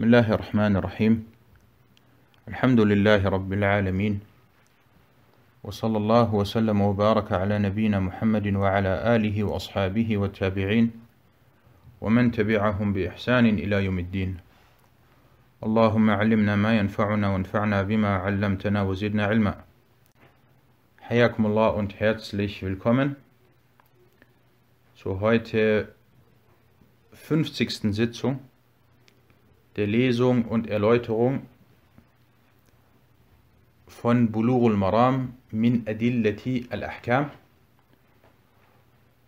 بسم الله الرحمن الرحيم الحمد لله رب العالمين وصلى الله وسلم وبارك على نبينا محمد وعلى آله وأصحابه والتابعين ومن تبعهم بإحسان إلى يوم الدين اللهم علمنا ما ينفعنا وانفعنا بما علمتنا وزدنا علما حياكم الله und herzlich willkommen zur heute 50. Sitzung der Lesung und Erläuterung von Bulughul Maram min Adillati al-Ahkam.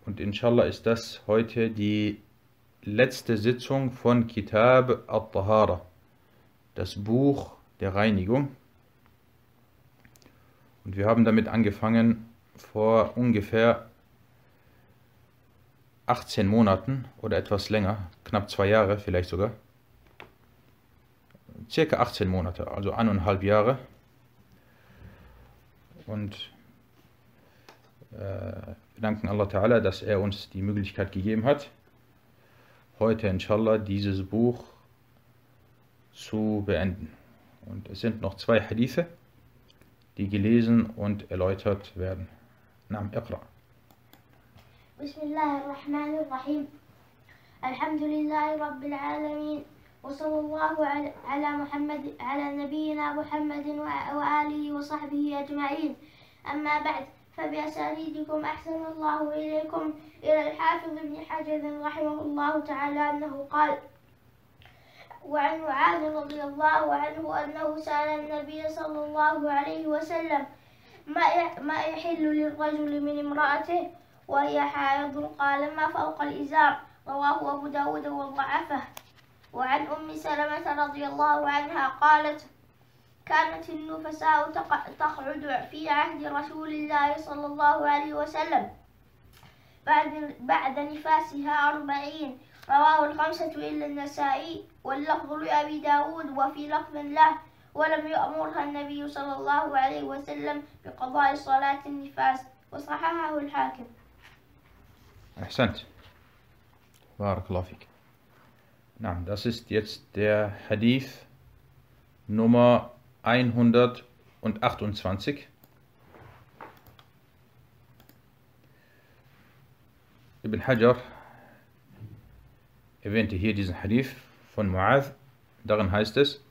Und inshallah ist das heute die letzte Sitzung von Kitab al-Tahara, das Buch der Reinigung. Und wir haben damit angefangen vor ungefähr 18 Monaten oder etwas länger, knapp zwei Jahre vielleicht sogar circa 18 Monate, also eineinhalb Jahre. Und äh, wir danken Allah Ta'ala, dass er uns die Möglichkeit gegeben hat, heute inshallah dieses Buch zu beenden. Und es sind noch zwei Hadithe, die gelesen und erläutert werden. Nam Iqra. Bismillahirrahmanirrahim. Alhamdulillahi Rabbil Alamin. وصلى الله على محمد على نبينا محمد وآله وصحبه أجمعين. أما بعد فبأسانيدكم أحسن الله إليكم. إلى الحافظ ابن حجر رحمه الله تعالى أنه قال وعن معاذ رضي الله عنه أنه سأل النبي صلى الله عليه وسلم ما يحل للرجل من امرأته وهي حائض؟ قال ما فوق الإزار. رواه أبو داود وضعفه وعن أم سلمة رضي الله عنها قالت كانت النفساء تقعد في عهد رسول الله صلى الله عليه وسلم بعد, بعد نفاسها أربعين. رواه الخمسة إلا النسائي واللفظ لأبي داود وفي لفظ له ولم يأمرها النبي صلى الله عليه وسلم بقضاء صلاة النفاس. وصححه الحاكم. أحسنت. بارك الله فيك. Na, das ist jetzt der Hadith Nummer 128. Ibn Hajar erwähnte hier diesen Hadith von Mu'adh. Darin heißt es,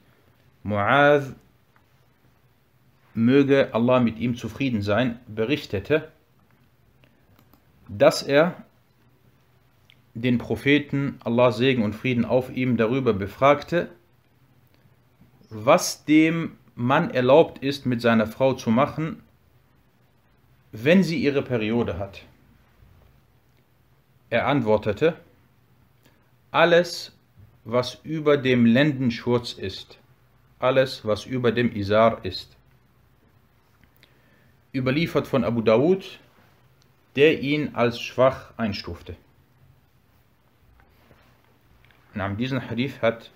Mu'adh möge Allah mit ihm zufrieden sein, berichtete, dass er den Propheten, Allah Segen und Frieden auf ihm, darüber befragte, was dem Mann erlaubt ist, mit seiner Frau zu machen, wenn sie ihre Periode hat. Er antwortete, alles, was über dem Lendenschurz ist, alles, was über dem Isar ist. Überliefert von Abu Dawud, der ihn als schwach einstufte. Nach diesem Hadith hat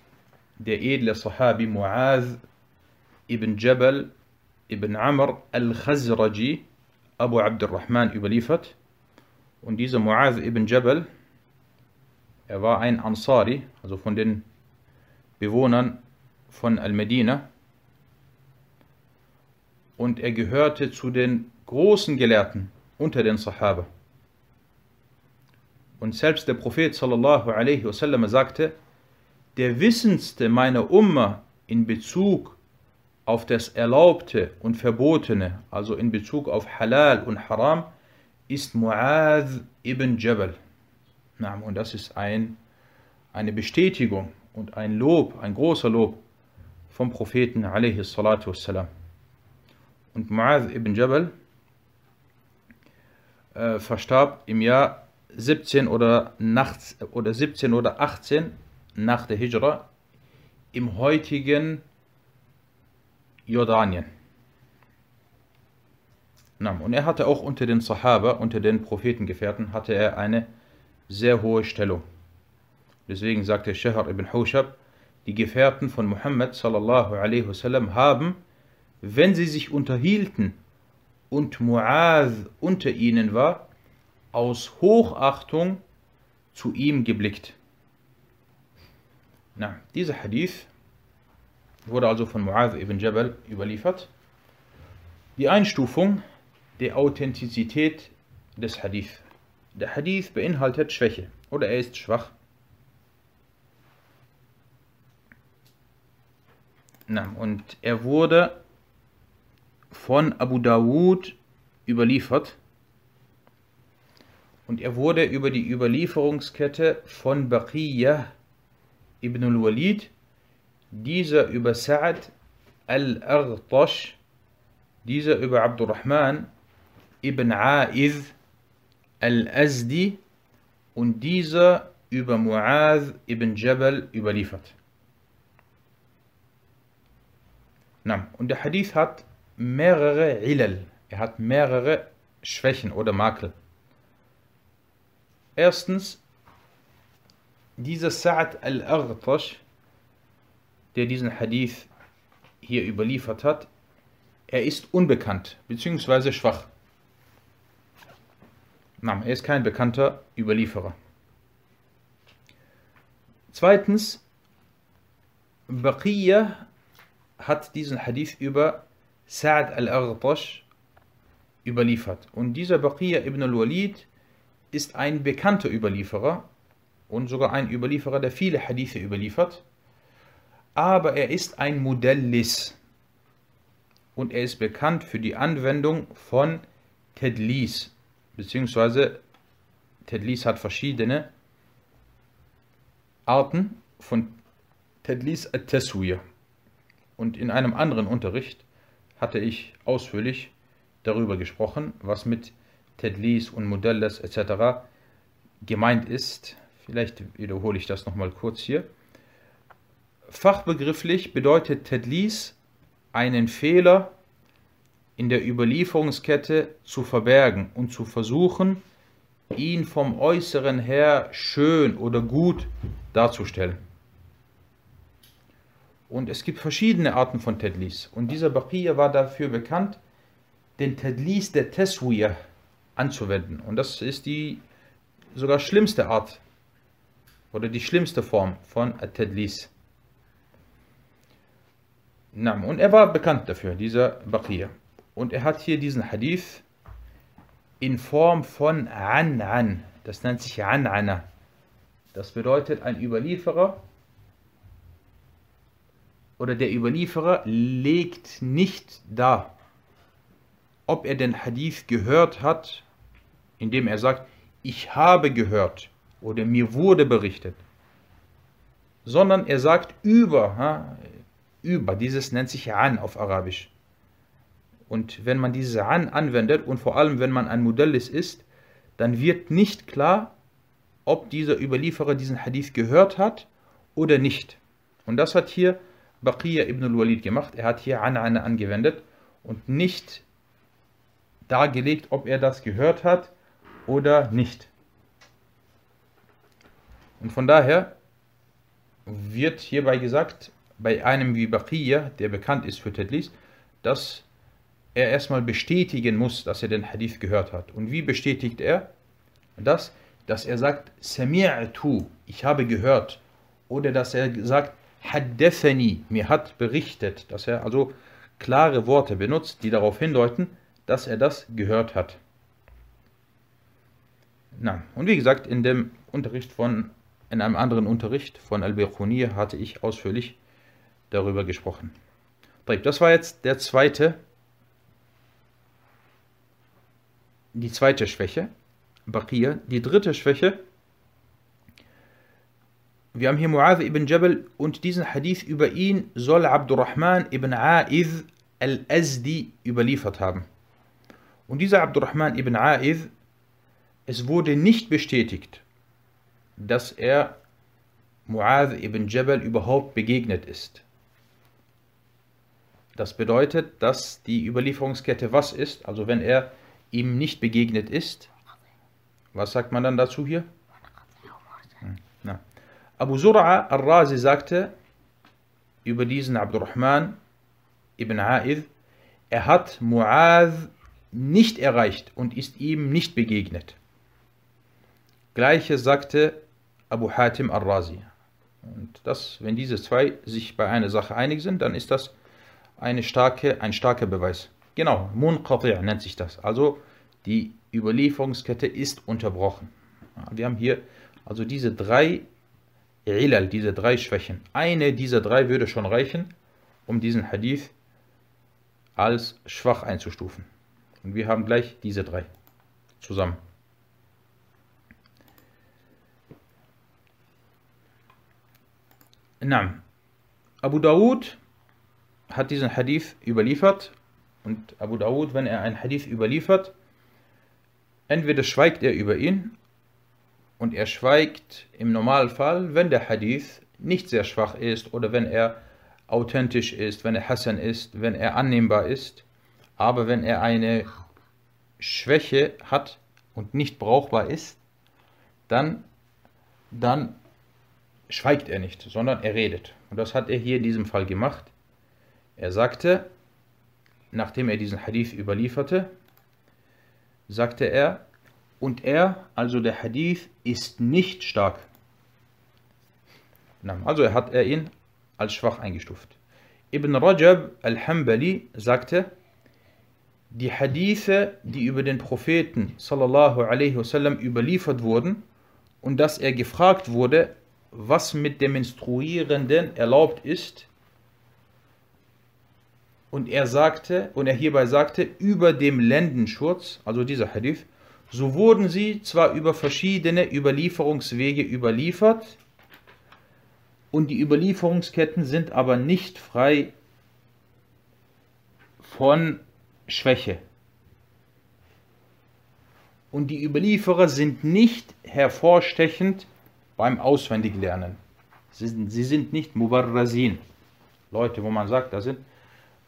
der edle Sahabi Mu'adh ibn Jabal ibn Amr al-Khazraji Abu Abdurrahman überliefert. Und dieser Mu'adh ibn Jabal, er war ein Ansari, also von den Bewohnern von Al-Medina. Und er gehörte zu den großen Gelehrten unter den Sahaba. Und selbst der Prophet sallallahu alaihi wasallam sagte, der wissendste meiner Umma in Bezug auf das Erlaubte und Verbotene, also in Bezug auf Halal und Haram, ist Mu'adh ibn Jabal. Und das ist ein, eine Bestätigung und ein Lob, ein großer Lob vom Propheten alaihi salatu wassalam. Und Mu'adh ibn Jabal äh, verstarb im Jahr 17 oder, nachts, oder 17 oder 18 nach der Hijra im heutigen Jordanien. Und er hatte auch unter den Sahaba, unter den Prophetengefährten, hatte er eine sehr hohe Stellung. Deswegen sagte Shahr ibn Hushab, die Gefährten von Muhammad sallallahu alaihi wasallam haben, wenn sie sich unterhielten und Mu'adh unter ihnen war, aus Hochachtung zu ihm geblickt. Na, dieser Hadith wurde also von Mu'adh ibn Jabal überliefert. Die Einstufung der Authentizität des Hadith. Der Hadith beinhaltet Schwäche oder er ist schwach. Na, und er wurde von Abu Dawud überliefert und er wurde über die Überlieferungskette von Baqiyah ibn al-Walid, dieser über Sa'ad al-Aghtash, dieser über Abdurrahman ibn A'idh al-Azdi und dieser über Mu'adh ibn Jabal überliefert. Und der Hadith hat mehrere Ilal, er hat mehrere Schwächen oder Makel. Erstens, dieser Sa'ad al-Aghtash, der diesen Hadith hier überliefert hat, er ist unbekannt bzw. schwach. Nein, er ist kein bekannter Überlieferer. Zweitens, Baqiyah hat diesen Hadith über Sa'ad al-Aghtash überliefert. Und dieser Baqiyah ibn al-Walid ist ein bekannter Überlieferer und sogar ein Überlieferer, der viele Hadithe überliefert. Aber er ist ein Modellis und er ist bekannt für die Anwendung von Tedlis, beziehungsweise Tedlis hat verschiedene Arten von Tedlis at-Taswir. Und in einem anderen Unterricht hatte ich ausführlich darüber gesprochen, was mit Tedlis und Modellas etc. gemeint ist. Vielleicht wiederhole ich das nochmal kurz hier. Fachbegrifflich bedeutet Tedlis einen Fehler in der Überlieferungskette zu verbergen und zu versuchen, ihn vom Äußeren her schön oder gut darzustellen. Und es gibt verschiedene Arten von Tedlis. Und dieser Baqiyya war dafür bekannt, den Tedlis der Teswiyah anzuwenden. Und das ist die sogar schlimmste Art oder die schlimmste Form von Tedlis. Und er war bekannt dafür, dieser Baqiyya. Und er hat hier diesen Hadith in Form von An-An. Das nennt sich An-Ana. Das bedeutet, ein Überlieferer oder der Überlieferer legt nicht dar, ob er den Hadith gehört hat indem er sagt, ich habe gehört oder mir wurde berichtet, sondern er sagt über, über, dieses nennt sich an auf Arabisch. Und wenn man dieses an anwendet und vor allem wenn man ein Modellis ist, dann wird nicht klar, ob dieser Überlieferer diesen Hadith gehört hat oder nicht. Und das hat hier Baqiyya ibn al-Walid gemacht. Er hat hier An'ana angewendet und nicht dargelegt, ob er das gehört hat oder nicht. Und von daher wird hierbei gesagt, bei einem wie Baqiyya, der bekannt ist für Tadlis, dass er erstmal bestätigen muss, dass er den Hadith gehört hat. Und wie bestätigt er das? Dass er sagt, Sami'tu, ich habe gehört. Oder dass er sagt, Haddathani, mir hat berichtet. Dass er also klare Worte benutzt, die darauf hindeuten, dass er das gehört hat. Na, und wie gesagt, in dem Unterricht von, in einem anderen Unterricht von Al-Birkhunir hatte ich ausführlich darüber gesprochen. Das war jetzt der zweite, die zweite Schwäche, Baqir. Die dritte Schwäche, wir haben hier Mu'adh ibn Jabal und diesen Hadith über ihn soll Abdurrahman ibn A'idh al-Azdi überliefert haben. Und dieser Abdurrahman ibn A'idh es wurde nicht bestätigt, dass er Mu'adh ibn Jabal überhaupt begegnet ist. Das bedeutet, dass die Überlieferungskette was ist, also wenn er ihm nicht begegnet ist, was sagt man dann dazu hier? Na. Abu Zur'a al-Razi sagte über diesen Abdurrahman ibn A'idh, er hat Mu'adh nicht erreicht und ist ihm nicht begegnet. Gleiches sagte Abu Hatim al-Razi. Und das, wenn diese zwei sich bei einer Sache einig sind, dann ist das eine starke, ein starker Beweis. Genau, Munqati' nennt sich das. Also die Überlieferungskette ist unterbrochen. Wir haben hier also diese drei Ilal, diese drei Schwächen. Eine dieser drei würde schon reichen, um diesen Hadith als schwach einzustufen. Und wir haben gleich diese drei zusammen. Na, Abu Dawud hat diesen Hadith überliefert und Abu Dawud, wenn er einen Hadith überliefert, entweder schweigt er über ihn und er schweigt im Normalfall, wenn der Hadith nicht sehr schwach ist oder wenn er authentisch ist, wenn er Hassan ist, wenn er annehmbar ist. Aber wenn er eine Schwäche hat und nicht brauchbar ist, dann, dann schweigt er nicht, sondern er redet. Und das hat er hier in diesem Fall gemacht. Er sagte, nachdem er diesen Hadith überlieferte, sagte er, und er, also der Hadith, ist nicht stark. Also hat er ihn als schwach eingestuft. Ibn Rajab al-Hambali sagte, die Hadithe, die über den Propheten sallallahu alaihi wasallam überliefert wurden und dass er gefragt wurde, was mit dem Menstruierenden erlaubt ist, und er sagte, und er hierbei sagte, über dem Lendenschurz, also dieser Hadith, so wurden sie zwar über verschiedene Überlieferungswege überliefert, und die Überlieferungsketten sind aber nicht frei von Schwäche. Und die Überlieferer sind nicht hervorstechend beim Auswendiglernen. Sie sind, sie sind nicht Mubarrazin. Leute, wo man sagt, da sind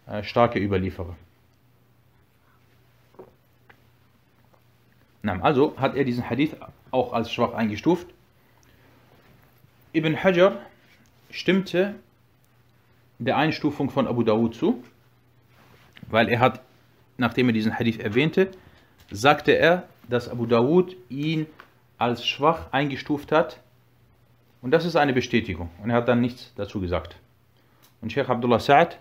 äh, starke Überlieferer. Also hat er diesen Hadith auch als schwach eingestuft. Ibn Hajar stimmte der Einstufung von Abu Dawud zu, weil er hat, nachdem er diesen Hadith erwähnte, sagte er, dass Abu Dawud ihn als schwach eingestuft hat und das ist eine Bestätigung und er hat dann nichts dazu gesagt. Und Sheikh Abdullah Sa'ad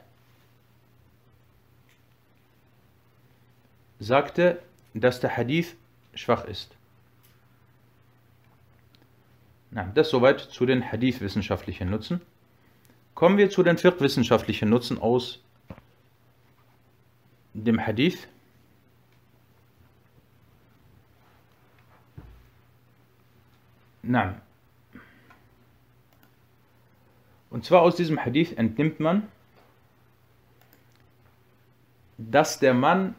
sagte, dass der Hadith schwach ist. Na, das soweit zu den Hadith-wissenschaftlichen Nutzen. Kommen wir zu den fiqh-wissenschaftlichen Nutzen aus dem Hadith. Nein. Und zwar aus diesem Hadith entnimmt man, dass der Mann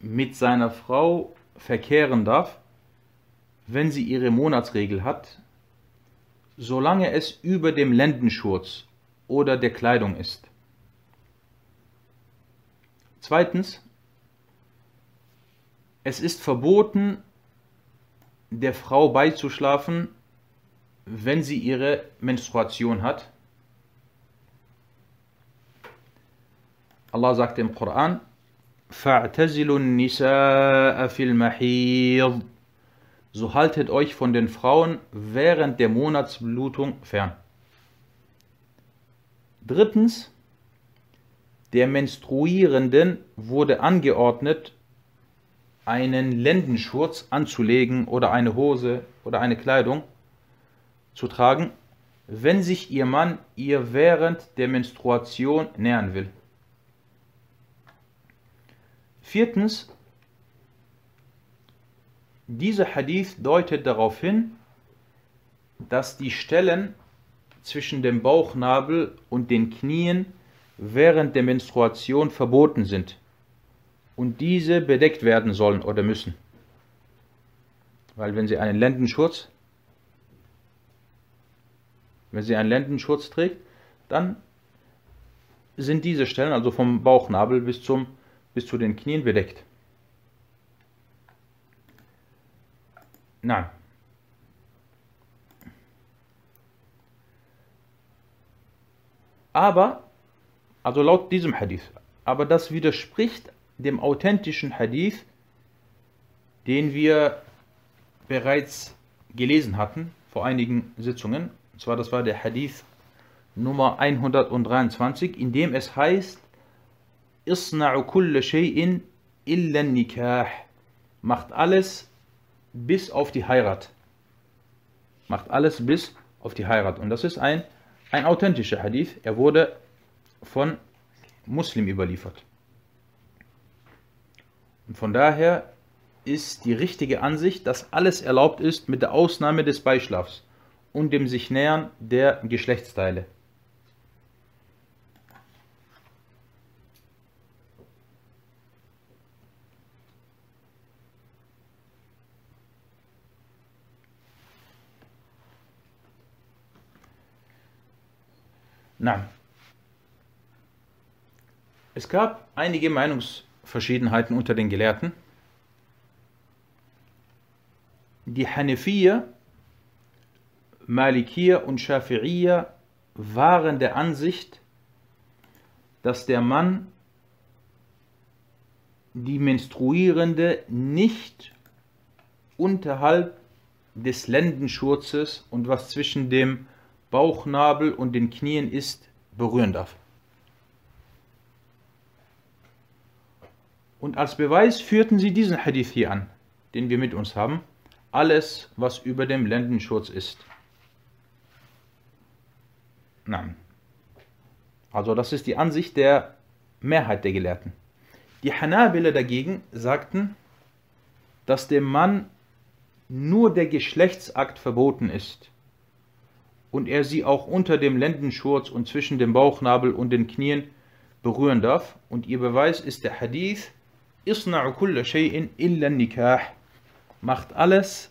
mit seiner Frau verkehren darf, wenn sie ihre Monatsregel hat, solange es über dem Lendenschurz oder der Kleidung ist. Zweitens, es ist verboten, der Frau beizuschlafen, wenn sie ihre Menstruation hat. Allah sagt im Koran, فَاعْتَزِلُوا النِّسَاءَ فِي الْمَحِيضِ so haltet euch von den Frauen während der Monatsblutung fern. Drittens, der Menstruierenden wurde angeordnet, einen Lendenschurz anzulegen oder eine Hose oder eine Kleidung zu tragen, wenn sich ihr Mann ihr während der Menstruation nähern will. Viertens, dieser Hadith deutet darauf hin, dass die Stellen zwischen dem Bauchnabel und den Knien während der Menstruation verboten sind und diese bedeckt werden sollen oder müssen. Weil wenn sie einen Lendenschurz, wenn sie einen Lendenschurz trägt, dann sind diese Stellen, also vom Bauchnabel bis, zum, bis zu den Knien bedeckt. Nein. Aber, also laut diesem Hadith, aber das widerspricht dem authentischen Hadith, den wir bereits gelesen hatten vor einigen Sitzungen, Und zwar, das war der Hadith Nummer 123, in dem es heißt, Isna'u kulle shay'in illa nikah. Macht alles bis auf die Heirat. Macht alles bis auf die Heirat. Und das ist ein, ein authentischer Hadith. Er wurde von Muslim überliefert. Und von daher ist die richtige Ansicht, dass alles erlaubt ist mit der Ausnahme des Beischlafs und dem sich nähern der Geschlechtsteile. Na. Es gab einige Meinungsverschiedenheiten unter den Gelehrten. Die Hanafiya, Malikiya und Shafi'iyya waren der Ansicht, dass der Mann die Menstruierende nicht unterhalb des Lendenschurzes und was zwischen dem Bauchnabel und den Knien ist, berühren darf. Und als Beweis führten sie diesen Hadith hier an, den wir mit uns haben. Alles, was über dem Lendenschutz ist. Nein. Also das ist die Ansicht der Mehrheit der Gelehrten. Die Hanabila dagegen sagten, dass dem Mann nur der Geschlechtsakt verboten ist und er sie auch unter dem Lendenschurz und zwischen dem Bauchnabel und den Knien berühren darf. Und ihr Beweis ist der Hadith, Isna'u kulla shay'in illa nikah. Macht alles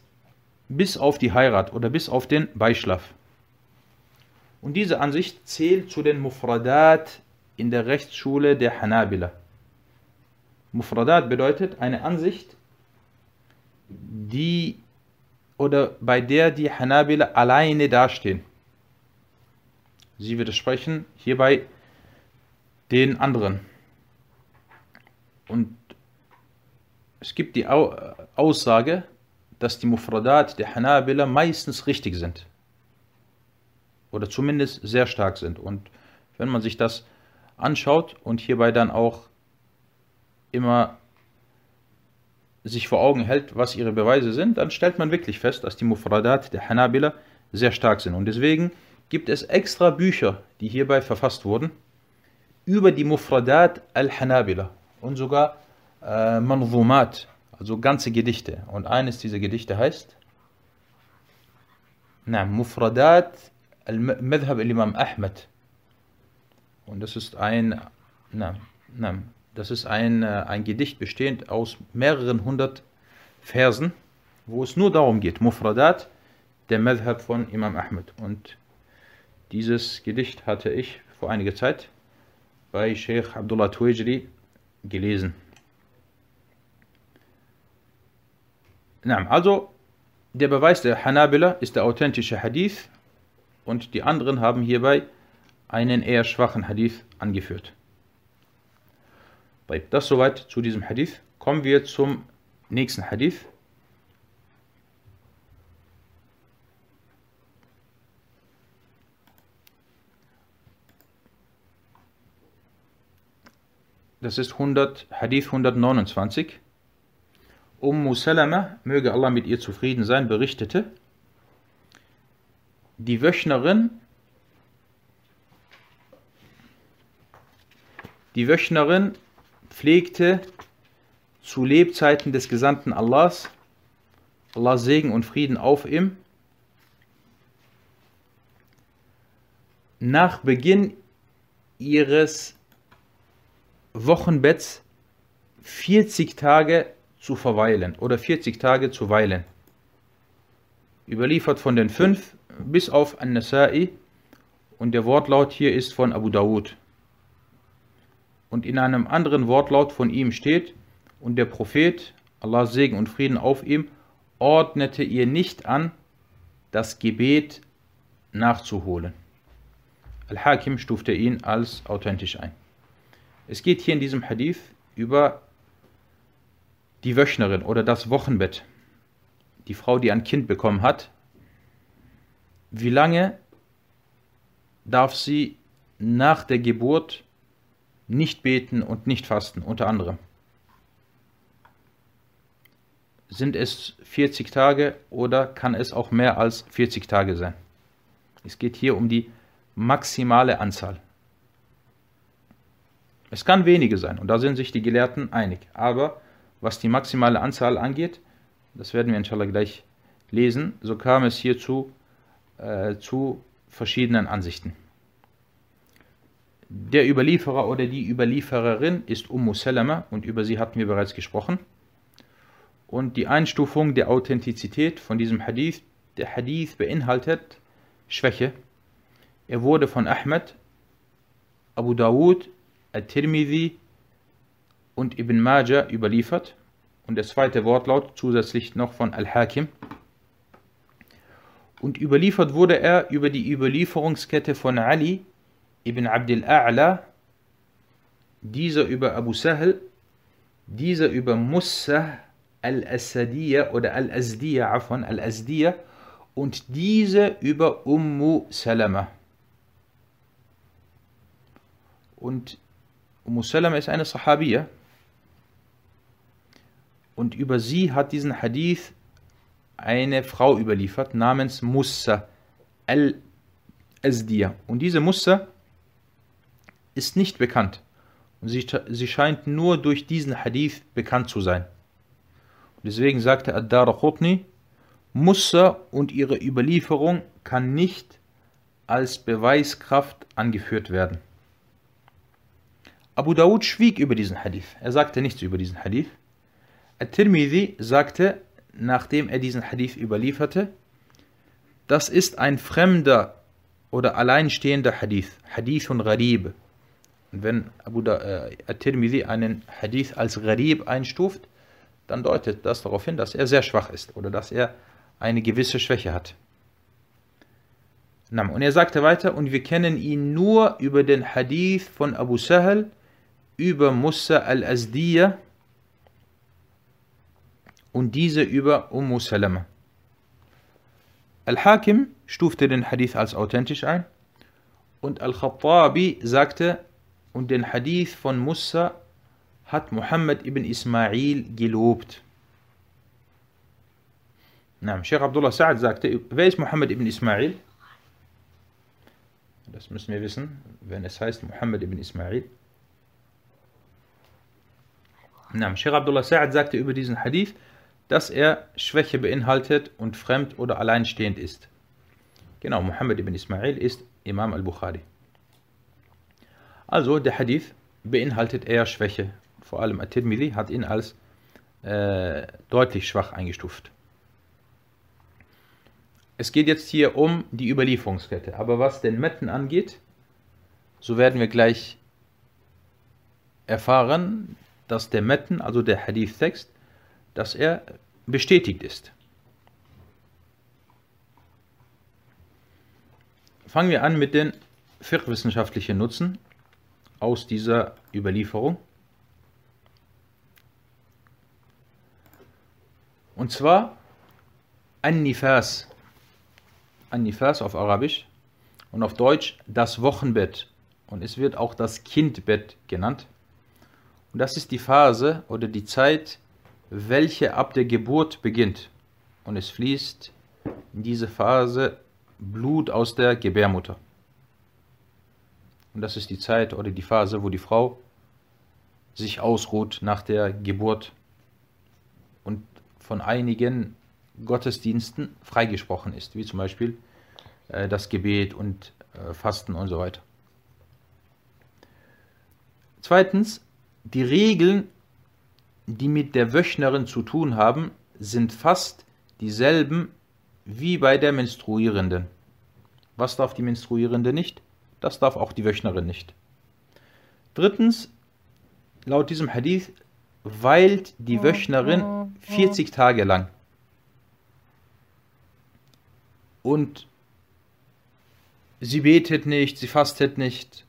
bis auf die Heirat oder bis auf den Beischlaf. Und diese Ansicht zählt zu den Mufradat in der Rechtsschule der Hanabila. Mufradat bedeutet eine Ansicht, die oder bei der die Hanabila alleine dastehen. Sie widersprechen hierbei den anderen. Und es gibt die Aussage, dass die Mufradat der Hanabila meistens richtig sind. Oder zumindest sehr stark sind. Und wenn man sich das anschaut und hierbei dann auch immer sich vor Augen hält, was ihre Beweise sind, dann stellt man wirklich fest, dass die Mufradat der Hanabila sehr stark sind. Und deswegen gibt es extra Bücher, die hierbei verfasst wurden, über die Mufradat al-Hanabila und sogar äh, Manzumat, also ganze Gedichte. Und eines dieser Gedichte heißt na, Mufradat al-Madhab al-Imam Ahmed. Und das ist ein, na, na, das ist ein, ein Gedicht bestehend aus mehreren hundert Versen, wo es nur darum geht, Mufradat, der Madhab von Imam Ahmed. Und dieses Gedicht hatte ich vor einiger Zeit bei Sheikh Abdullah Tuwajri gelesen. Also, der Beweis der Hanabila ist der authentische Hadith und die anderen haben hierbei einen eher schwachen Hadith angeführt. Das soweit zu diesem Hadith. Kommen wir zum nächsten Hadith. Das ist 100, Hadith 129. Ummu Salama, möge Allah mit ihr zufrieden sein, berichtete, die Wöchnerin, die Wöchnerin pflegte zu Lebzeiten des Gesandten Allahs, Allah Segen und Frieden auf ihm, nach Beginn ihres Wochenbetts 40 Tage zu verweilen oder 40 Tage zu weilen. Überliefert von den fünf bis auf An-Nasa'i und der Wortlaut hier ist von Abu Dawud. Und in einem anderen Wortlaut von ihm steht, und der Prophet, Allah Segen und Frieden auf ihm, ordnete ihr nicht an, das Gebet nachzuholen. Al-Hakim stufte ihn als authentisch ein. Es geht hier in diesem Hadith über die Wöchnerin oder das Wochenbett. Die Frau, die ein Kind bekommen hat. Wie lange darf sie nach der Geburt nicht beten und nicht fasten, unter anderem. Sind es 40 Tage oder kann es auch mehr als 40 Tage sein? Es geht hier um die maximale Anzahl. Es kann wenige sein und da sind sich die Gelehrten einig. Aber was die maximale Anzahl angeht, das werden wir inshallah gleich lesen, so kam es hierzu äh, zu verschiedenen Ansichten. Der Überlieferer oder die Überliefererin ist Ummu Salama und über sie hatten wir bereits gesprochen. Und die Einstufung der Authentizität von diesem Hadith, der Hadith beinhaltet Schwäche. Er wurde von Ahmed, Abu Dawud, At-Tirmidhi und Ibn Majah überliefert. Und der zweite Wortlaut zusätzlich noch von Al-Hakim. Und überliefert wurde er über die Überlieferungskette von Ali ibn Abdul A'la, dieser über Abu Sahl, dieser über Musa al-Asadiyya oder al-Azdiyya, afwan, al-Azdiyya und diese über Ummu Salama. Und Ummu Salama ist eine Sahabiya. Und über sie hat diesen Hadith eine Frau überliefert namens Musa al-Azdiyya. Und diese Musa ist nicht bekannt. Und sie, sie scheint nur durch diesen Hadith bekannt zu sein. Und deswegen sagte Ad-Daraqutni, Musa und ihre Überlieferung kann nicht als Beweiskraft angeführt werden. Abu Dawud schwieg über diesen Hadith. Er sagte nichts über diesen Hadith. At-Tirmidhi sagte, nachdem er diesen Hadith überlieferte, das ist ein fremder oder alleinstehender Hadith, Hadithun Gharib. Und wenn Abu äh, At-Tirmidhi einen Hadith als Gharib einstuft, dann deutet das darauf hin, dass er sehr schwach ist oder dass er eine gewisse Schwäche hat. Und er sagte weiter, und wir kennen ihn nur über den Hadith von Abu Sahel, über Musa al-Azdiyya und diese über Ummu Salama. Al-Hakim stufte den Hadith als authentisch ein und Al-Khattabi sagte, und den Hadith von Musa hat Muhammad ibn Ismail gelobt. Na, Sheikh Abdullah Sa'ad sagte, wer ist Muhammad ibn Ismail? Das müssen wir wissen, wenn es heißt Muhammad ibn Ismail. Na, Sheikh Abdullah Sa'ad sagte über diesen Hadith, dass er Schwäche beinhaltet und fremd oder alleinstehend ist. Genau, Muhammad ibn Ismail ist Imam al-Bukhari. Also der Hadith beinhaltet eher Schwäche. Vor allem At-Tirmidhi hat ihn als äh, deutlich schwach eingestuft. Es geht jetzt hier um die Überlieferungskette. Aber was den Metten angeht, so werden wir gleich erfahren, dass der Metten, also der Hadith-Text, dass er bestätigt ist. Fangen wir an mit den fiqh-wissenschaftlichen Nutzen aus dieser Überlieferung. Und zwar An-Nifas. An-Nifas auf Arabisch und auf Deutsch das Wochenbett. Und es wird auch das Kindbett genannt. Und das ist die Phase oder die Zeit, welche ab der Geburt beginnt. Und es fließt in diese Phase Blut aus der Gebärmutter. Und das ist die Zeit oder die Phase, wo die Frau sich ausruht nach der Geburt und von einigen Gottesdiensten freigesprochen ist, wie zum Beispiel äh, das Gebet und äh, Fasten und so weiter. Zweitens, die Regeln, die mit der Wöchnerin zu tun haben, sind fast dieselben wie bei der Menstruierenden. Was darf die Menstruierende nicht? Das darf auch die Wöchnerin nicht. Drittens, laut diesem Hadith weilt die Wöchnerin 40 Tage lang. Und sie betet nicht, sie fastet nicht.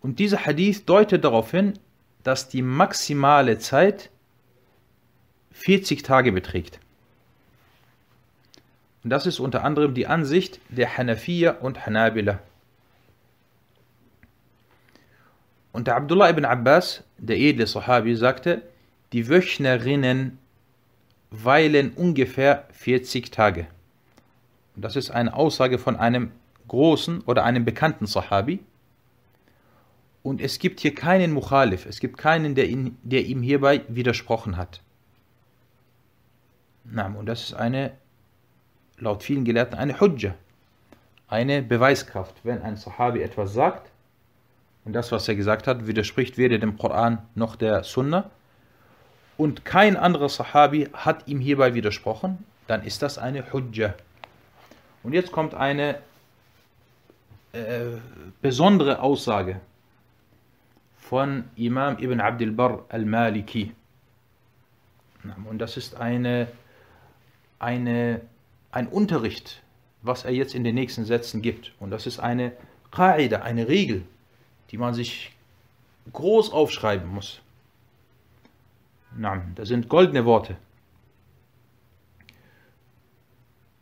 Und dieser Hadith deutet darauf hin, dass die maximale Zeit 40 Tage beträgt. Und das ist unter anderem die Ansicht der Hanafiya und Hanabila. Und der Abdullah ibn Abbas, der edle Sahabi, sagte, die Wöchnerinnen weilen ungefähr 40 Tage. Und das ist eine Aussage von einem großen oder einem bekannten Sahabi. Und es gibt hier keinen Mukhalif, es gibt keinen, der, ihn, der ihm hierbei widersprochen hat. Und das ist eine, laut vielen Gelehrten, eine Hujja, eine Beweiskraft. Wenn ein Sahabi etwas sagt, und das, was er gesagt hat, widerspricht weder dem Koran noch der Sunna, und kein anderer Sahabi hat ihm hierbei widersprochen, dann ist das eine Hujja. Und jetzt kommt eine äh, besondere Aussage von Imam Ibn Abdul Barr al-Maliki. Und das ist eine, eine, ein Unterricht, was er jetzt in den nächsten Sätzen gibt. Und das ist eine Qaida, eine Regel, die man sich groß aufschreiben muss. Das sind goldene Worte,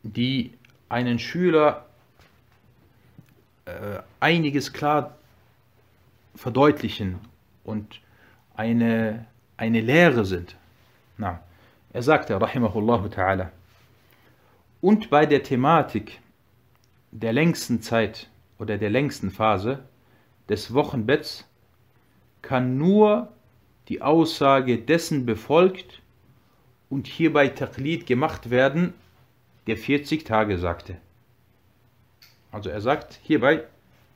die einen Schüler äh, einiges klar verdeutlichen und eine, eine Lehre sind. Na, er sagte, rahimahullah ta'ala, und bei der Thematik der längsten Zeit oder der längsten Phase des Wochenbetts kann nur die Aussage dessen befolgt und hierbei Taqlid gemacht werden, der 40 Tage sagte. Also er sagt, hierbei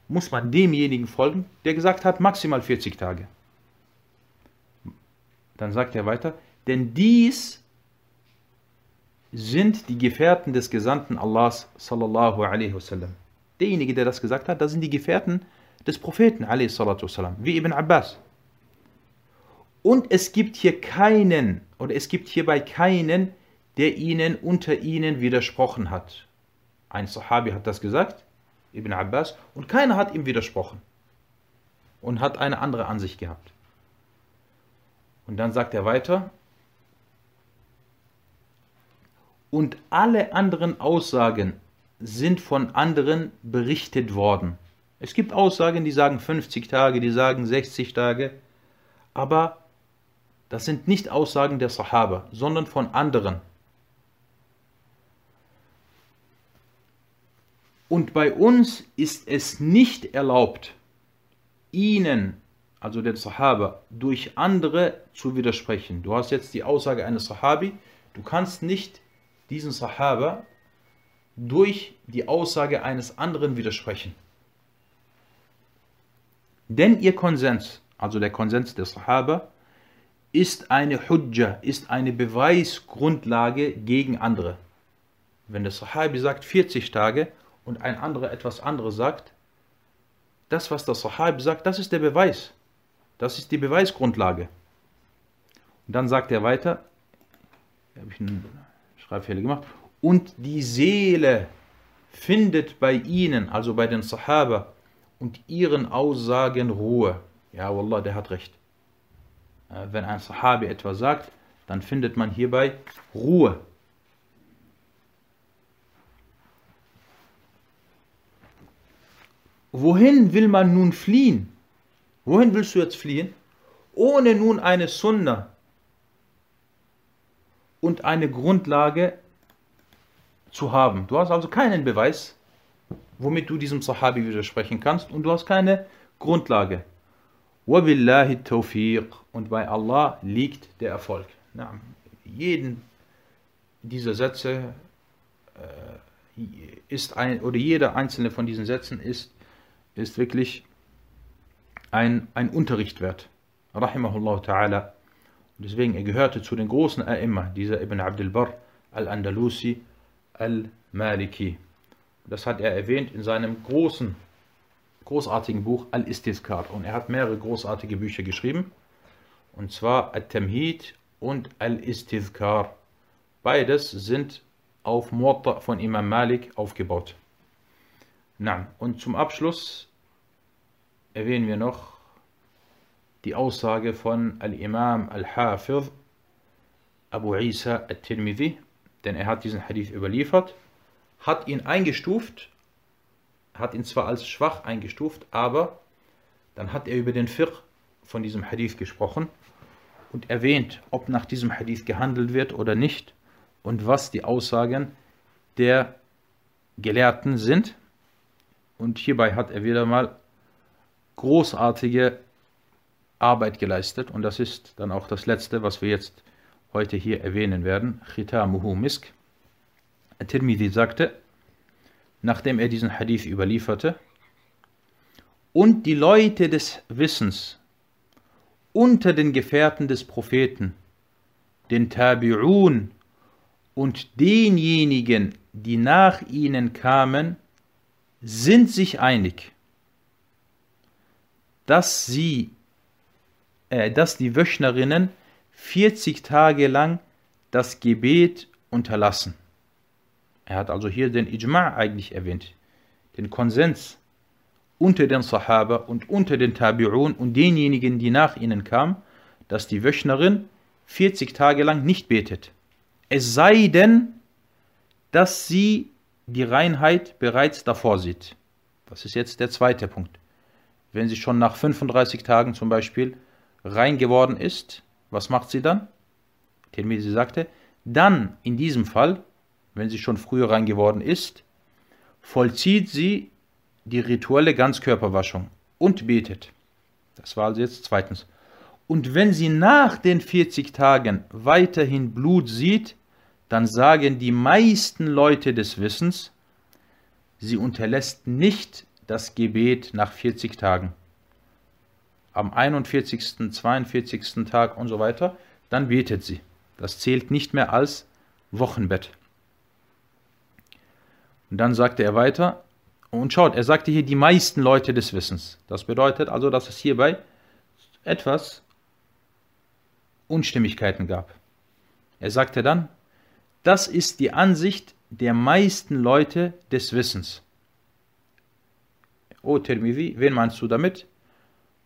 muss man demjenigen folgen, der gesagt hat, maximal 40 Tage. Dann sagt er weiter, denn dies sind die Gefährten des Gesandten Allahs sallallahu alaihi wasallam. Derjenige, der das gesagt hat, das sind die Gefährten des Propheten alaihi salatu wasallam, wie Ibn Abbas. Und es gibt hier keinen, oder es gibt hierbei keinen, der ihnen unter ihnen widersprochen hat. Ein Sahabi hat das gesagt, Ibn Abbas, und keiner hat ihm widersprochen und hat eine andere Ansicht gehabt. Und dann sagt er weiter, und alle anderen Aussagen sind von anderen berichtet worden. Es gibt Aussagen, die sagen 50 Tage, die sagen 60 Tage, aber das sind nicht Aussagen der Sahaba, sondern von anderen. Und bei uns ist es nicht erlaubt, ihnen, also den Sahaba, durch andere zu widersprechen. Du hast jetzt die Aussage eines Sahabi, du kannst nicht diesen Sahaba durch die Aussage eines anderen widersprechen. Denn ihr Konsens, also der Konsens der Sahaba, ist eine Hujja, ist eine Beweisgrundlage gegen andere. Wenn der Sahabi sagt 40 Tage und ein anderer etwas anderes sagt, das, was der Sahabi sagt, das ist der Beweis. Das ist die Beweisgrundlage. Und dann sagt er weiter, hier habe ich einen Schreibfehler gemacht, und die Seele findet bei ihnen, also bei den Sahaba, und ihren Aussagen Ruhe. Ja, Wallah, der hat recht. Äh, wenn ein Sahabi etwas sagt, dann findet man hierbei Ruhe. Wohin will man nun fliehen? Wohin willst du jetzt fliehen? Ohne nun eine Sunna und eine Grundlage zu haben. Du hast also keinen Beweis, womit du diesem Sahabi widersprechen kannst und du hast keine Grundlage. Wabillahi tawfiq und bei Allah liegt der Erfolg. Na, jeden dieser Sätze äh, ist ein, oder jeder einzelne von diesen Sätzen ist ist wirklich ein, ein Unterricht wert. Rahimahullah ta'ala. Deswegen, er gehörte zu den großen A'imma, dieser Ibn Abdul Barr al-Andalusi al-Maliki. Das hat er erwähnt in seinem großen, großartigen Buch Al-Istizkar. Und er hat mehrere großartige Bücher geschrieben. Und zwar Al-Tamhid und Al-Istizkar. Beides sind auf Muatta von Imam Malik aufgebaut. Na, und zum Abschluss erwähnen wir noch die Aussage von Al-Imam Al-Hafidh Abu Isa Al-Tirmidhi, denn er hat diesen Hadith überliefert, hat ihn eingestuft, hat ihn zwar als schwach eingestuft, aber dann hat er über den Fiqh von diesem Hadith gesprochen und erwähnt, ob nach diesem Hadith gehandelt wird oder nicht und was die Aussagen der Gelehrten sind. Und hierbei hat er wieder mal großartige Arbeit geleistet und das ist dann auch das Letzte, was wir jetzt heute hier erwähnen werden. Khitamuhu Misk. Tirmidhi sagte, nachdem er diesen Hadith überlieferte, und die Leute des Wissens unter den Gefährten des Propheten, den Tabi'un und denjenigen, die nach ihnen kamen, sind sich einig, dass sie, äh, dass die Wöchnerinnen 40 Tage lang das Gebet unterlassen. Er hat also hier den Ijma' eigentlich erwähnt, den Konsens unter den Sahaba und unter den Tabi'un und denjenigen, die nach ihnen kamen, dass die Wöchnerin 40 Tage lang nicht betet. Es sei denn, dass sie die Reinheit bereits davor sieht. Das ist jetzt der zweite Punkt. Wenn sie schon nach 35 Tagen zum Beispiel rein geworden ist, was macht sie dann? Tirmidhi sagte, dann in diesem Fall, wenn sie schon früher rein geworden ist, vollzieht sie die rituelle Ganzkörperwaschung und betet. Das war also jetzt zweitens. Und wenn sie nach den 40 Tagen weiterhin Blut sieht, dann sagen die meisten Leute des Wissens, sie unterlässt nicht das Gebet nach 40 Tagen. Am 41., 42. Tag und so weiter, dann betet sie. Das zählt nicht mehr als Wochenbett. Und dann sagte er weiter, und schaut, er sagte hier die meisten Leute des Wissens. Das bedeutet also, dass es hierbei etwas Unstimmigkeiten gab. Er sagte dann, das ist die Ansicht der meisten Leute des Wissens. O Tirmidhi, wen meinst du damit?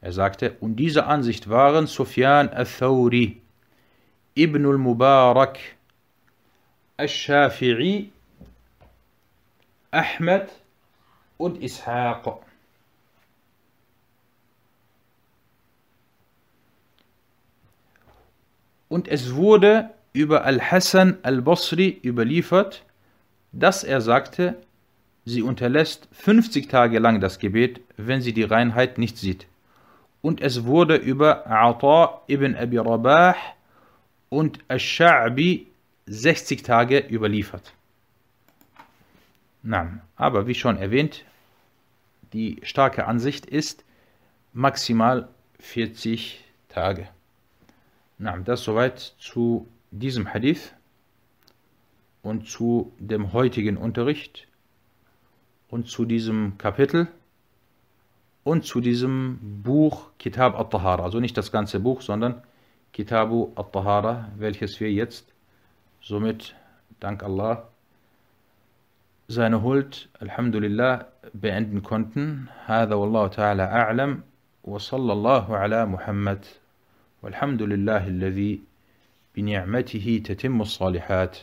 Er sagte, und diese Ansicht waren Sufyan al-Thawri, Ibn al-Mubarak, al-Shafi'i, Ahmed und Ishaq. Und es wurde über Al-Hassan al-Basri überliefert, dass er sagte, sie unterlässt 50 Tage lang das Gebet, wenn sie die Reinheit nicht sieht. Und es wurde über Ata ibn Abi Rabah und Ash-Sha'bi 60 Tage überliefert. Nein, aber wie schon erwähnt, die starke Ansicht ist maximal 40 Tage. Na, das soweit zu diesem Hadith und zu dem heutigen Unterricht und zu diesem Kapitel und zu diesem Buch Kitab al-Tahara. Also nicht das ganze Buch, sondern Kitabu al-Tahara, welches wir jetzt somit, dank Allah, seine Huld, Alhamdulillah, beenden konnten. هذا والله تعالى أعلم وصلى الله على محمد والحمد لله الذي بنعمته تتم الصالحات.